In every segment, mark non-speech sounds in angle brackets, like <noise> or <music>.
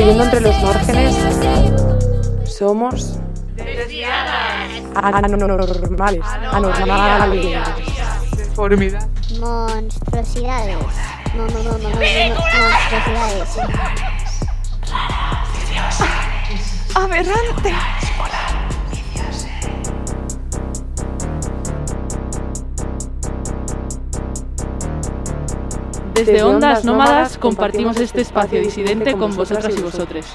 fluyendo entre los márgenes, somos anormales, anormales, Deformidad. Monstruosidades. No, no, no, no, no, no, monstruosidades. Aberrante. Desde Ondas Nómadas compartimos este espacio disidente con vosotras y vosotros.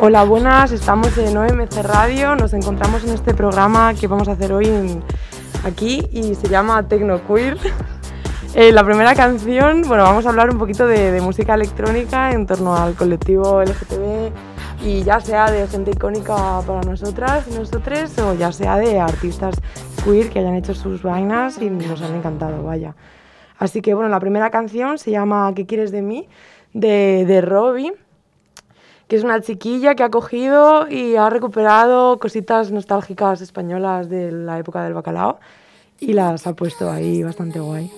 Hola, buenas, estamos en OMC Radio, nos encontramos en este programa que vamos a hacer hoy en- aquí y se llama Tecno Queer. <laughs> Eh, la primera canción, bueno, vamos a hablar un poquito de, de música electrónica en torno al colectivo LGTB y ya sea de gente icónica para nosotras y nosotros o ya sea de artistas queer que hayan hecho sus vainas y nos han encantado, vaya. Así que bueno, la primera canción se llama ¿Qué quieres de mí? de, de Robbie que es una chiquilla que ha cogido y ha recuperado cositas nostálgicas españolas de la época del bacalao y las ha puesto ahí bastante guay.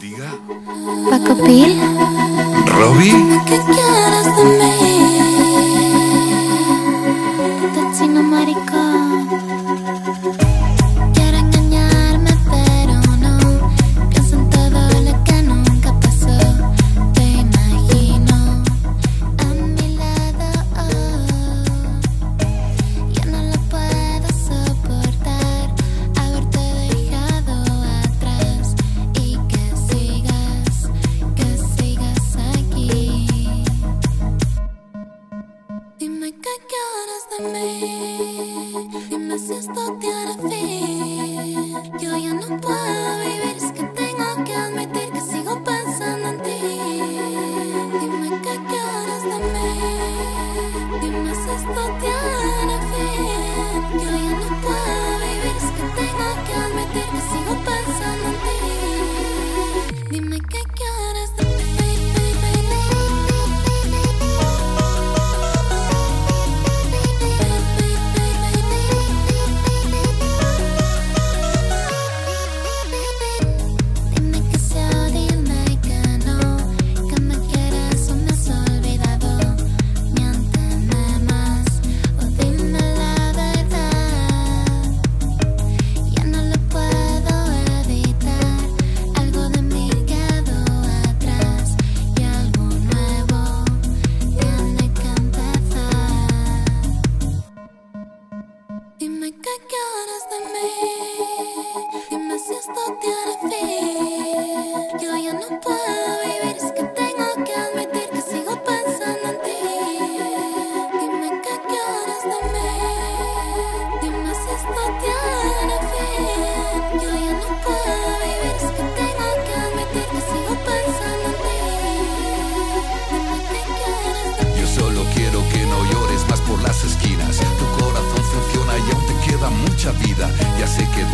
Diga, Paco Pil. Robbie, ¿Qué quieres de mí? Marica.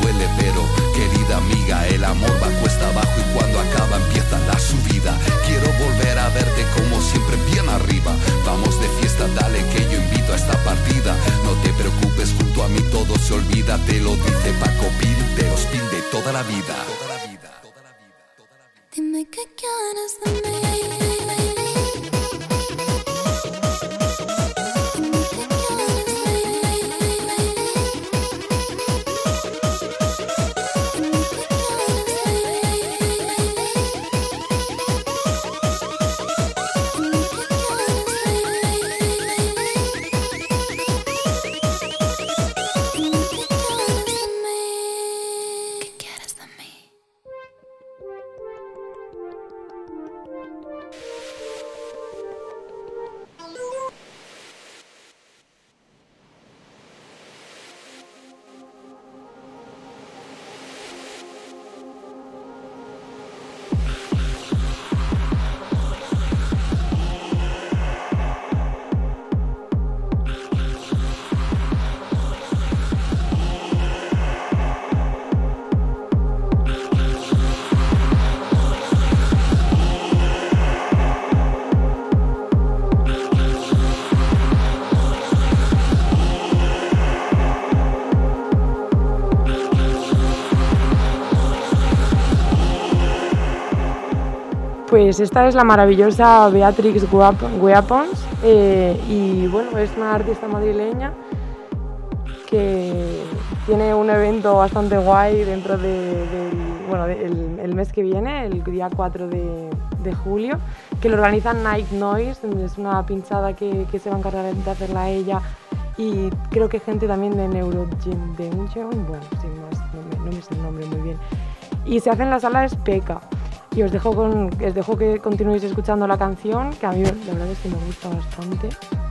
Duele, pero querida amiga, el amor va cuesta abajo y cuando acaba empieza la subida. Quiero volver a verte como siempre bien arriba. Vamos de fiesta, dale que yo invito a esta partida. No te preocupes, junto a mí todo se olvida. Te lo dice Paco Pil, de los Pil de toda la vida. Dime qué quieres de. Pues esta es la maravillosa Beatrix Guap- Weapons eh, y bueno, es una artista madrileña que tiene un evento bastante guay dentro de- del bueno, de- el, el mes que viene, el día 4 de, julio, que lo organiza Night Noise, es una pinchada que, se va a encargar de hacerla ella y creo que gente también de Neurogen bueno, sin más, no me, no me sé el nombre muy bien. Y se hace en la sala Especa. Y os dejo, que continuéis escuchando la canción, que a mí la verdad es que me gusta bastante.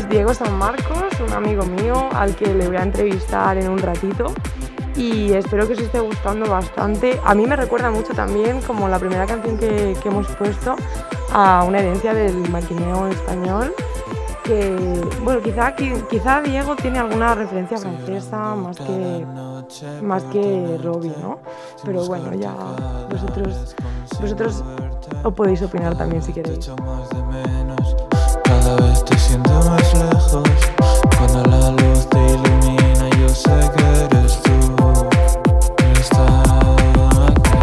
Es Diego San Marcos, un amigo mío al que le voy a entrevistar en un ratito y espero que os esté gustando bastante. A mí me recuerda mucho también como la primera canción que, que hemos puesto a una herencia del maquineo español que, bueno, quizá, qui- quizá Diego tiene alguna referencia francesa más que, más que Robbie, ¿no? Pero bueno, ya vosotros, vosotros os podéis opinar también si queréis. Cuando la luz te ilumina yo sé que eres tú. Está aquí.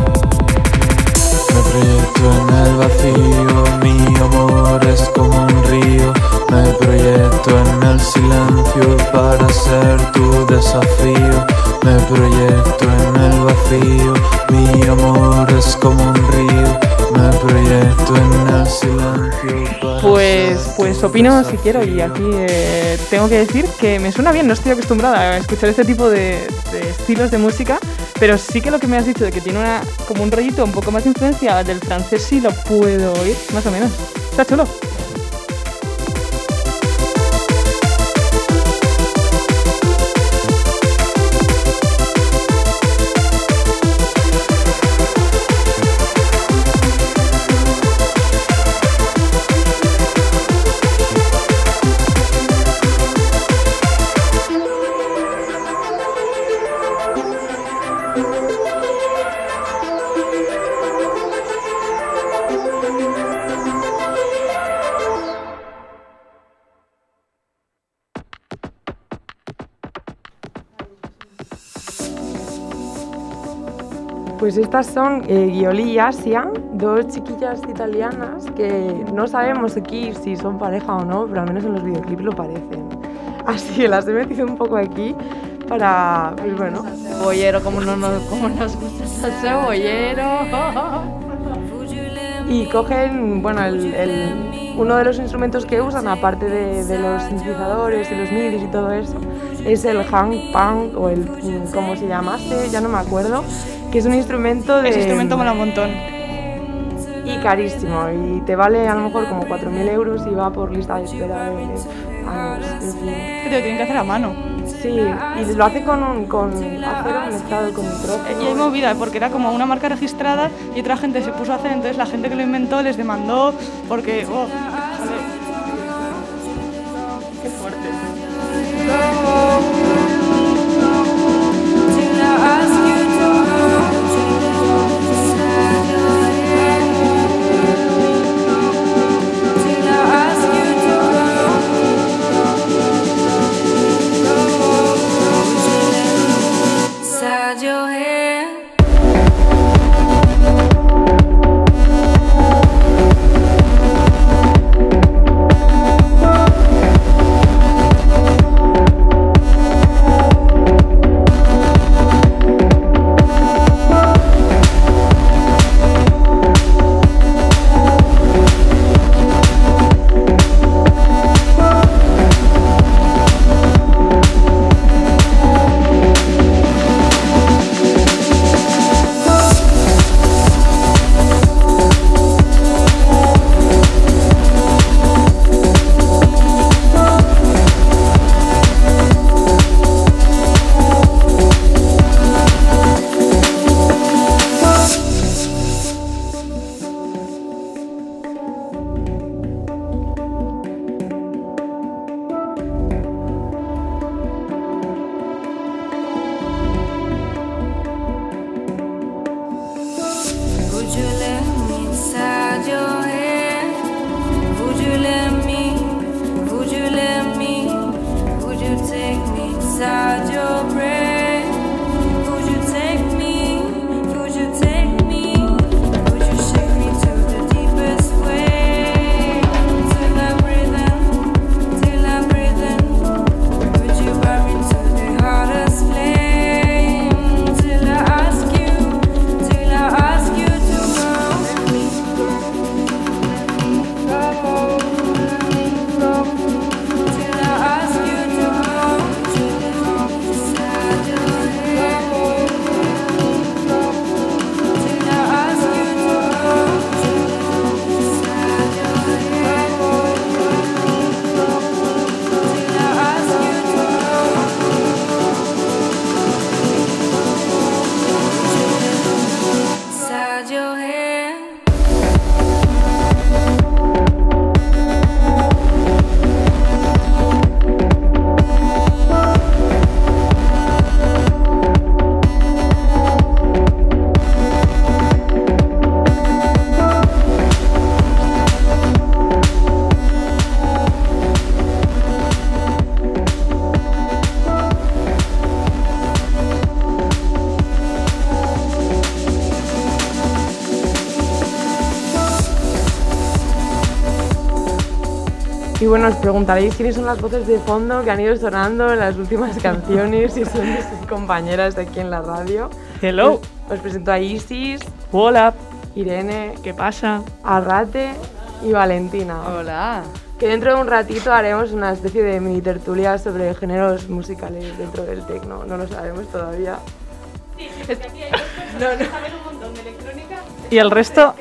Me proyecto en el vacío. Mi amor es como un río. Me proyecto en el silencio para ser tu desafío. Me proyecto en el vacío, mi amor es como un río. Me proyecto en el silencio. para Pues, pues opino si quiero y aquí eh, tengo que decir que me suena bien, no estoy acostumbrada a escuchar este tipo de, de estilos de música, pero sí que lo que me has dicho de que tiene una, como un rollito un poco más de influencia del francés sí lo puedo oír, más o menos. Está chulo. Pues estas son eh, Ghioli y Asia, dos chiquillas italianas que no sabemos aquí si son pareja o no, pero al menos en los videoclips lo parecen. <laughs> Así que las he metido un poco aquí para, pues bueno, Bollero, como, no nos, como nos gusta el cebollero. y cogen, bueno, el, el- uno de los instrumentos que usan, aparte de, de los sintetizadores y los midis y todo eso, es el hang pang o el, ¿cómo se llamase? Ya no me acuerdo, que es un instrumento de... Ese instrumento mola un montón. Y carísimo, y te vale a lo mejor como 4.000 euros y va por lista de espera de años, en fin. Que te lo tienen que hacer a mano. Sí, y lo hace con, un, con acero mezclado con nitrógeno. Y hay movida, porque era como una marca registrada y otra gente se puso a hacer, entonces la gente que lo inventó les demandó porque... oh. Qué fuerte. Y bueno, os preguntaréis quiénes son las voces de fondo que han ido sonando en las últimas <laughs> canciones y son mis compañeras de aquí en la radio. Hello. Os, os presento a Isis, Hola. Irene, ¿Qué pasa? Arrate y Valentina. Hola. Que dentro de un ratito haremos una especie de mini tertulia sobre géneros musicales dentro del tecno. No lo sabemos todavía. Y el resto,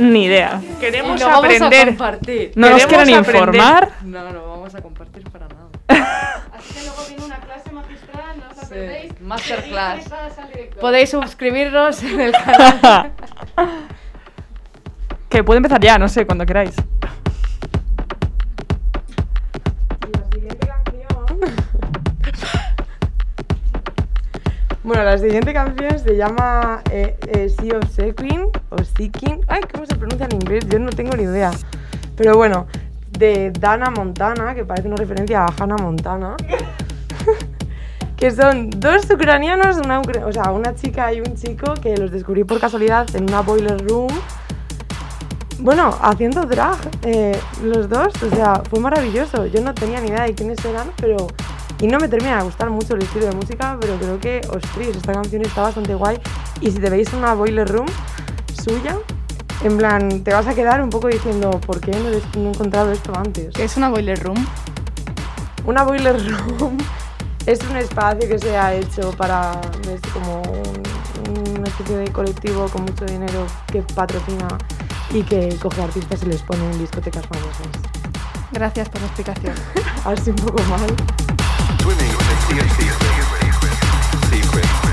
ni idea. Queremos a aprender. compartir. No nos quieren aprender. informar. No, no vamos a compartir para nada. <laughs> Así que luego viene una clase magistral, no os la Sí, perdéis. masterclass. Podéis suscribiros en el <laughs> canal. que puede empezar ya, no sé, cuando queráis. Bueno, la siguiente canción se llama eh, eh, Sea of Seeking o Seeking. Ay, ¿cómo se pronuncia en inglés? Yo no tengo ni idea. Pero bueno, de Dana Montana, que parece una referencia a Hannah Montana. <laughs> que son dos ucranianos, una, o sea, una chica y un chico que los descubrí por casualidad en una boiler room. Bueno, haciendo drag, eh, los dos, o sea, fue maravilloso. Yo no tenía ni idea de quiénes eran, pero. Y no me termina de gustar mucho el estilo de música, pero creo que, ostras, esta canción está bastante guay. Y si te veis una boiler room suya, en plan, te vas a quedar un poco diciendo, ¿por qué no he, encontrado esto antes? ¿Qué es una boiler room? Una boiler room <laughs> es un espacio que se ha hecho para es como un- una especie de colectivo con mucho dinero que patrocina y que coge artistas y les pone en discotecas famosas. Gracias por la explicación. <laughs> Así un poco mal. Swimming in a sea of secrets. Secret.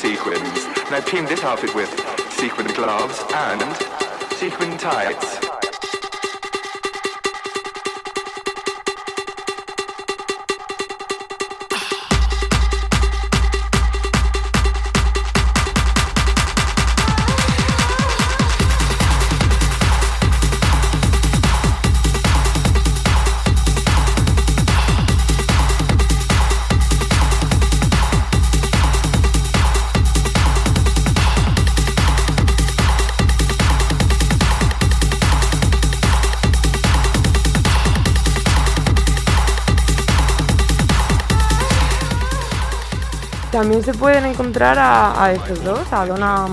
Sequins. And I've teamed this outfit with sequin gloves and sequin tights. También se pueden encontrar a, estos dos, a Donna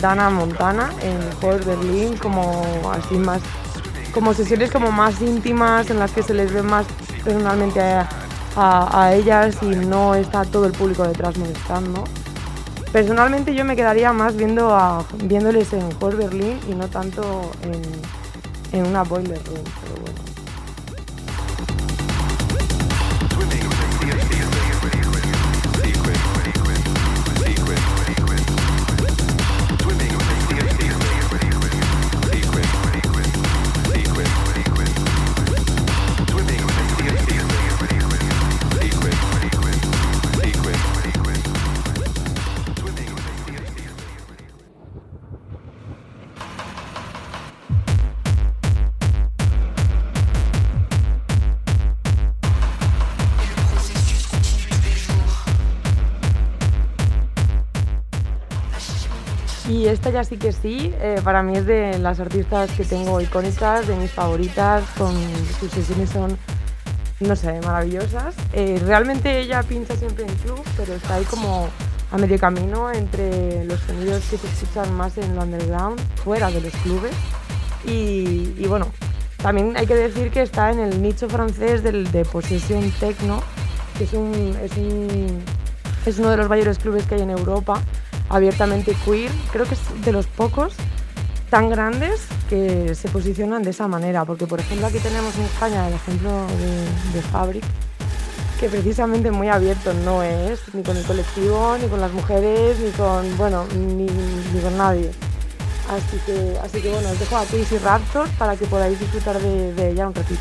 Dana Montana en Hall Berlin, como así más, como sesiones como más íntimas en las que se les ve más personalmente a, ellas y no está todo el público detrás molestando. Personalmente yo me quedaría más viendo viéndoles en Hall Berlin y no tanto en, en una boiler room, pero bueno. Esta ya sí que sí, eh, para mí es de las artistas que tengo icónicas, de mis favoritas, con sus sesiones son, no sé, maravillosas. Eh, realmente ella pincha siempre en club, pero está ahí como a medio camino entre los sonidos que se escuchan más en el underground, fuera de los clubes. Y, y bueno, también hay que decir que está en el nicho francés del, de Possession Techno, que es, un, es, un- es uno de los mayores clubes que hay en Europa, abiertamente queer. Creo que es de los pocos tan grandes que se posicionan de esa manera, porque por ejemplo aquí tenemos en España el ejemplo de, Fabric, que precisamente muy abierto no es, ni con el colectivo, ni con las mujeres, ni con, bueno, ni, con nadie. Así que, así que bueno, os dejo a Casey Raptor para que podáis disfrutar de ella un ratito.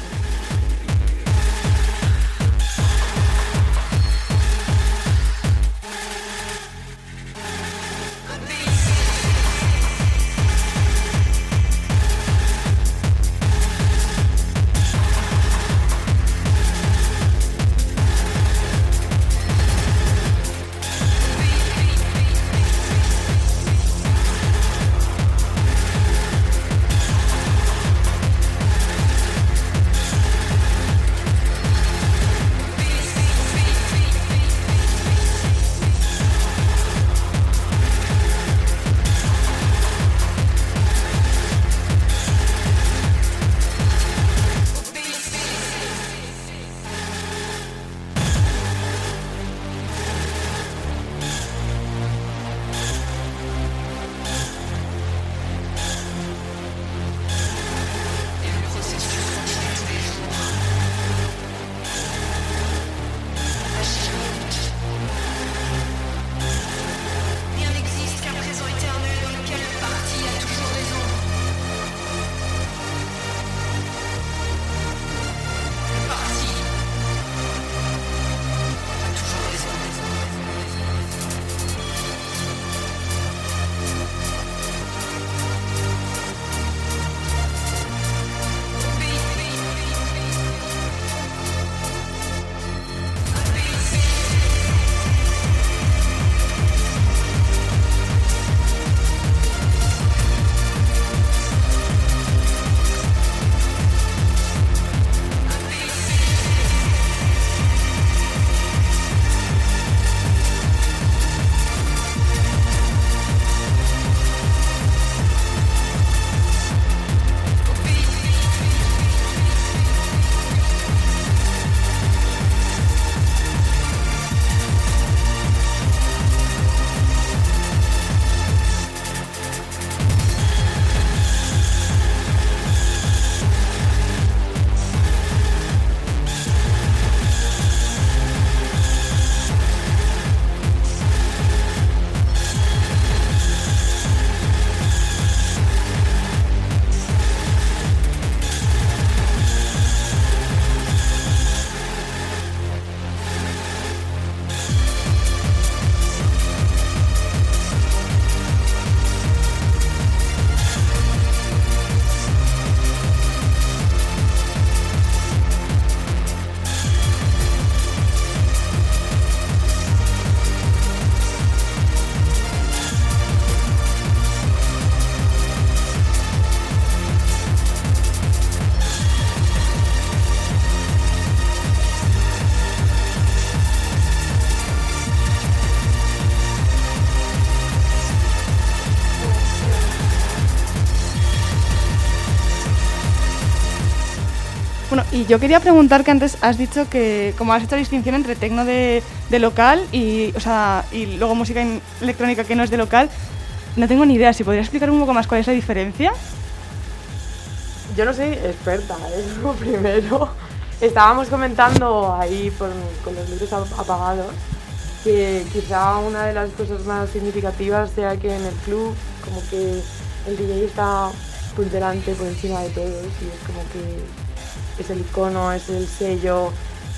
Yo quería preguntar que antes has dicho que como has hecho la distinción entre tecno de, de local y, o sea, y luego música electrónica que no es de local, no tengo ni idea. Si podrías explicar un poco más cuál es la diferencia. Yo no soy experta, es <laughs> lo primero. Estábamos comentando ahí con los libros ap- apagados que quizá una de las cosas más significativas sea que en el club como que el DJ está por delante, por encima de todos y es como que es el icono, es el sello.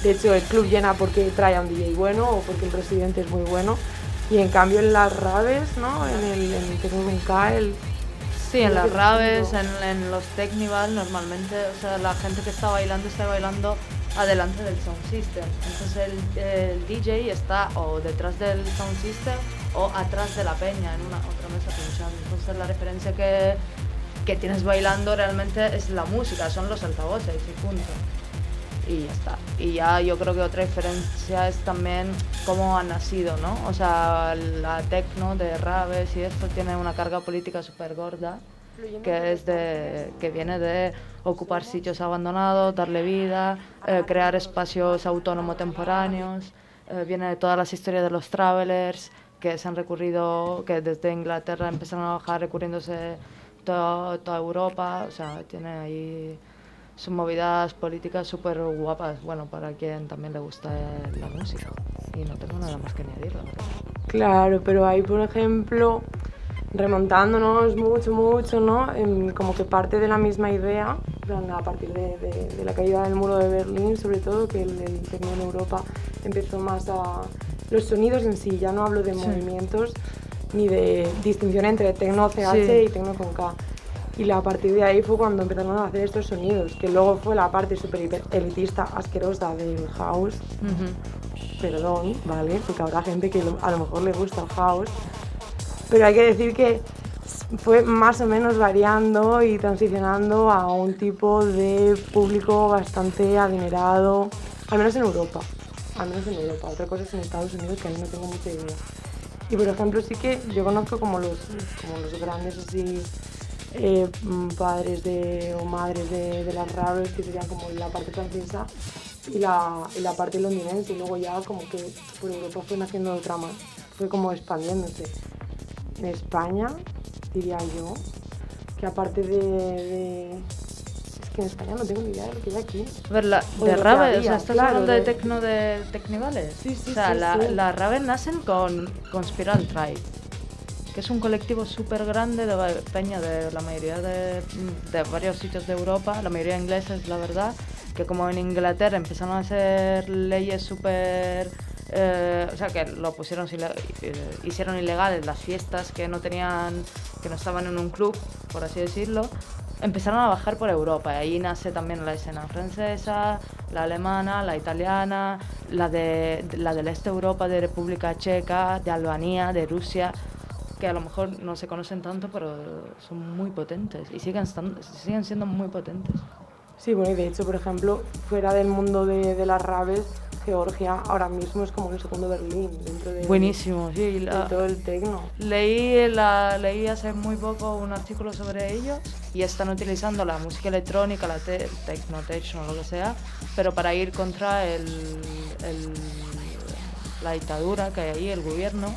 De hecho, el club llena porque trae a un DJ bueno o porque el presidente es muy bueno. Y en cambio en las raves, ¿no? En el, en el K, el Sí, en las que raves, en, en los Technival, normalmente, o sea, la gente que está bailando está bailando adelante del sound system. Entonces el, el DJ está o detrás del sound system o atrás de la peña en una otra mesa pinchando. Entonces la referencia que, que tienes bailando realmente es la música, son los altavoces y punto. Y ya está. Y ya yo creo que otra diferencia es también cómo ha nacido, ¿no? O sea, la techno de raves y esto tiene una carga política súper gorda que es de que viene de ocupar sitios abandonados, darle vida, eh, crear espacios autónomos temporáneos, eh, viene de todas las historias de los travelers que se han recurrido, que desde Inglaterra empezaron a bajar recurriéndose toda, toda Europa, o sea, tiene ahí sus movidas políticas súper guapas, bueno, para quien también le gusta la música. Y no tengo nada más que añadir, la verdad. Claro, pero ahí, por ejemplo, remontándonos mucho, mucho, ¿no? Como que parte de la misma idea, a partir de, de- de la caída del muro de Berlín, sobre todo, que el, el tecno en Europa empezó más a... Los sonidos en sí, ya no hablo de movimientos ni de distinción entre tecno CH Sí. y tecno con K. Y la- a partir de ahí fue cuando empezaron a hacer estos sonidos, que luego fue la parte súper elitista, asquerosa del house, perdón, ¿vale? Porque habrá gente que a lo mejor le gusta el house. Pero hay que decir que fue más o menos variando y transicionando a un tipo de público bastante adinerado, al menos en Europa. Al menos en Europa. Otra cosa es en Estados Unidos que ahí no tengo mucha idea. Y por ejemplo sí que yo conozco como los, como los grandes así eh, mm, padres de, o madres de, de las raves que serían como la parte francesa y la, y la parte londinense y luego ya como que por Europa fue naciendo otra más, fue como expandiéndose. En España diría yo que aparte de, que en España no tengo ni idea de lo que hay aquí. A ver, la, O de lo que rave, o sea, estás claro, hablando de, de- tecno de Tecnivales. Sí, sí, o sea, sí, la- raves nacen con, con Spiral Tribe, que es un colectivo súper grande de peña de la mayoría de, de varios sitios de Europa, la mayoría ingleses, la verdad, que como en Inglaterra empezaron a hacer leyes súper... eh, o sea, que lo pusieron, eh, hicieron ilegales las fiestas que no tenían, que no estaban en un club, por así decirlo, empezaron a bajar por Europa. Y ahí nace también la escena francesa, la alemana, la italiana, la, de, la del este de Europa, de República Checa, de Albania, de Rusia, que a lo mejor no se conocen tanto, pero son muy potentes y siguen, siguen siendo muy potentes. Sí, bueno, y de hecho, por ejemplo, fuera del mundo de, de las raves, Georgia ahora mismo es como el segundo Berlín dentro de, Buenísimo, sí. de la- todo el tecno. Leí, la, leí hace muy poco un artículo sobre ellos y están utilizando la música electrónica, la te, techno, techno, lo que sea, pero para ir contra el, el- la dictadura que hay ahí, el gobierno,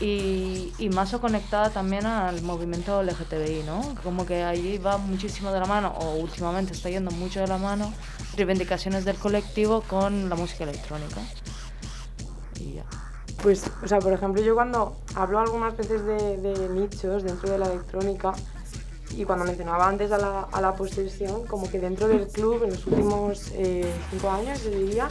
y, y más conectada también al movimiento LGTBI, ¿no? Como que allí va muchísimo de la mano, o últimamente está yendo mucho de la mano, reivindicaciones del colectivo con la música electrónica. Y ya. Pues, o sea, por ejemplo, yo cuando hablo algunas veces de, de nichos dentro de la electrónica y cuando mencionaba antes a la, a la posesión, como que dentro del club en los últimos eh, cinco años, yo diría,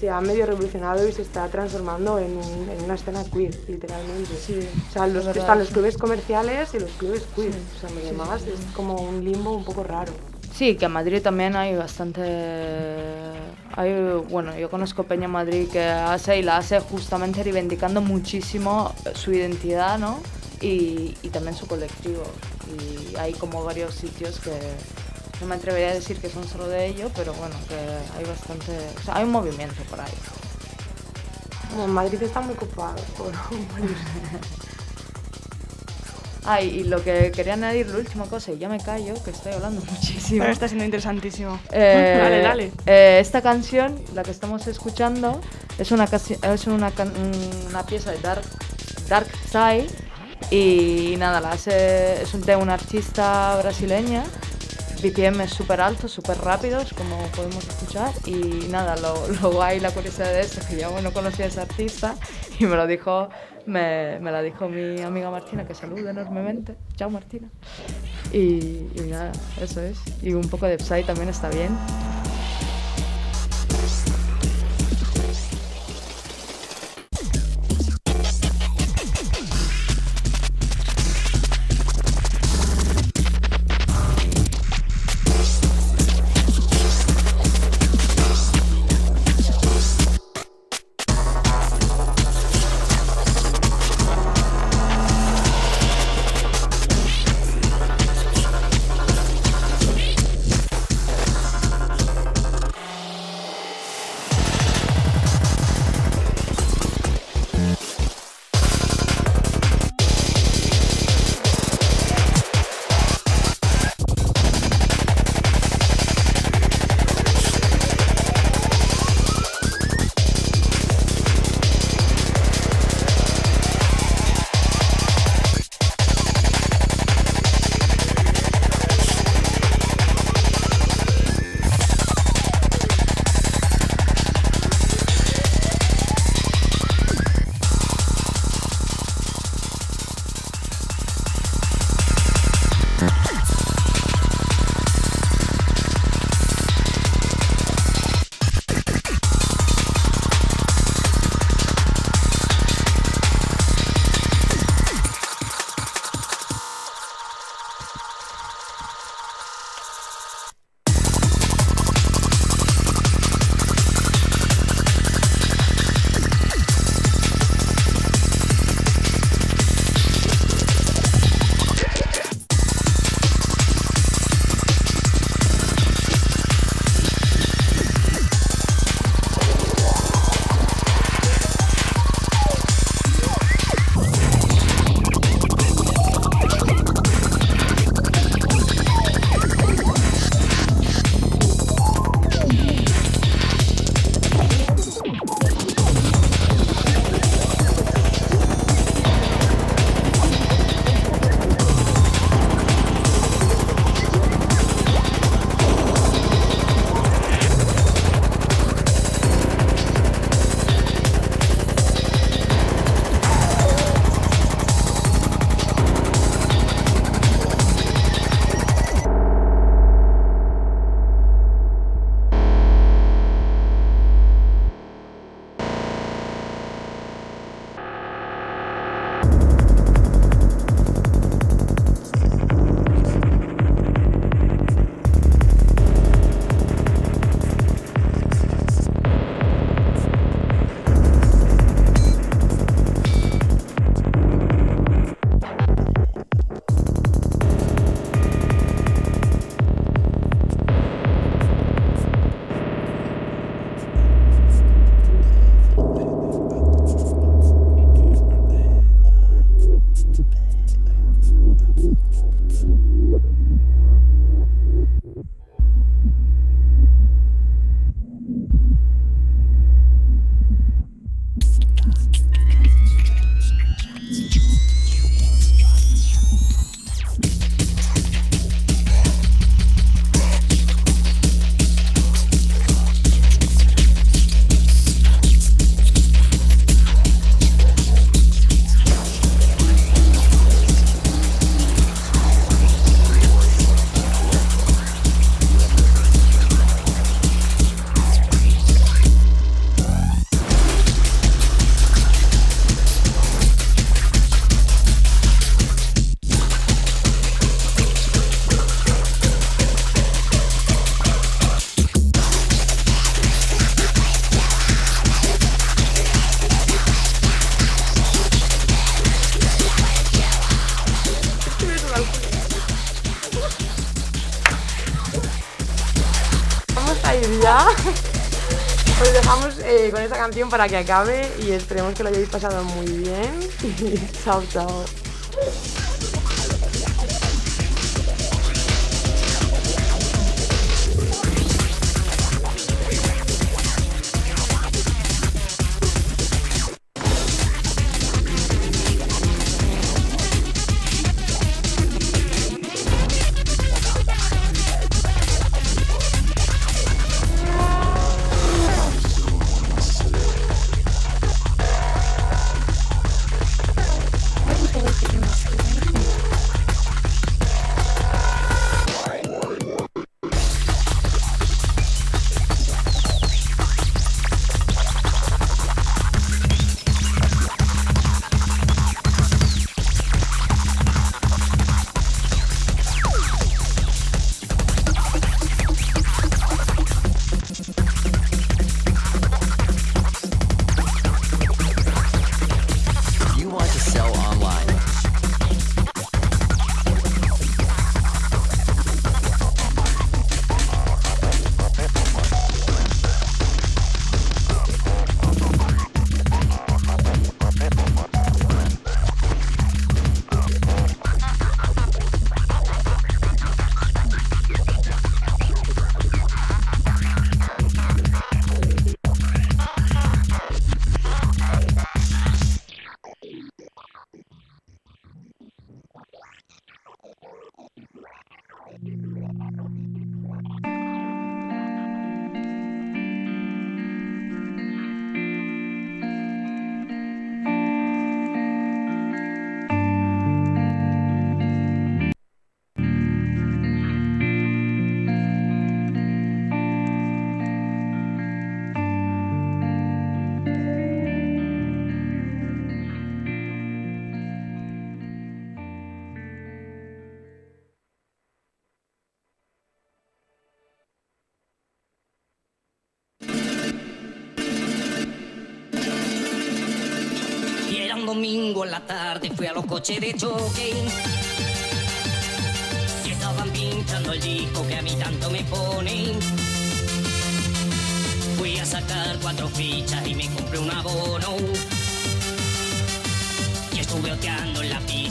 se ha medio revolucionado y se está transformando en, un- en una escena queer, literalmente. o sea, los, están los sí. clubes comerciales y los clubes queer. O sea, lo demás es como un limbo un poco raro. Sí, que en Madrid también hay bastante... Hay, bueno, yo conozco Peña Madrid que hace y la hace justamente reivindicando muchísimo su identidad, ¿no? Y, y también su colectivo. Y hay como varios sitios que no me atrevería a decir que son solo de ellos, pero bueno, que hay bastante... O sea, hay un movimiento por ahí. Madrid está muy ocupado por, Ah, <laughs> y lo que quería añadir, la última cosa, y ya me callo, que estoy hablando <laughs> muchísimo. Pero está siendo interesantísimo. Eh, <laughs> Dale, dale. eh, esta canción, la que estamos escuchando, es una, es una, una pieza de Dark, Dark Side y nada, la hace, es un- de una artista brasileña BPM súper altos, súper rápidos, como podemos escuchar. Y nada, lo, lo guay, la curiosidad de esto es que yo no conocía a ese artista y me lo dijo, me, me la dijo mi amiga Martina, que saluda enormemente. Chao Martina. Y, y nada, eso es. Y un poco de Psy también está bien. Con esta canción para que acabe y esperemos que lo hayáis pasado muy bien. Y <laughs> chao, chao. Domingo en la tarde, fui a los coches de choque. Y estaban pinchando el disco que a mí tanto me pone. Fui a sacar cuatro fichas y me compré un abono. Y estuve oteando en la pista.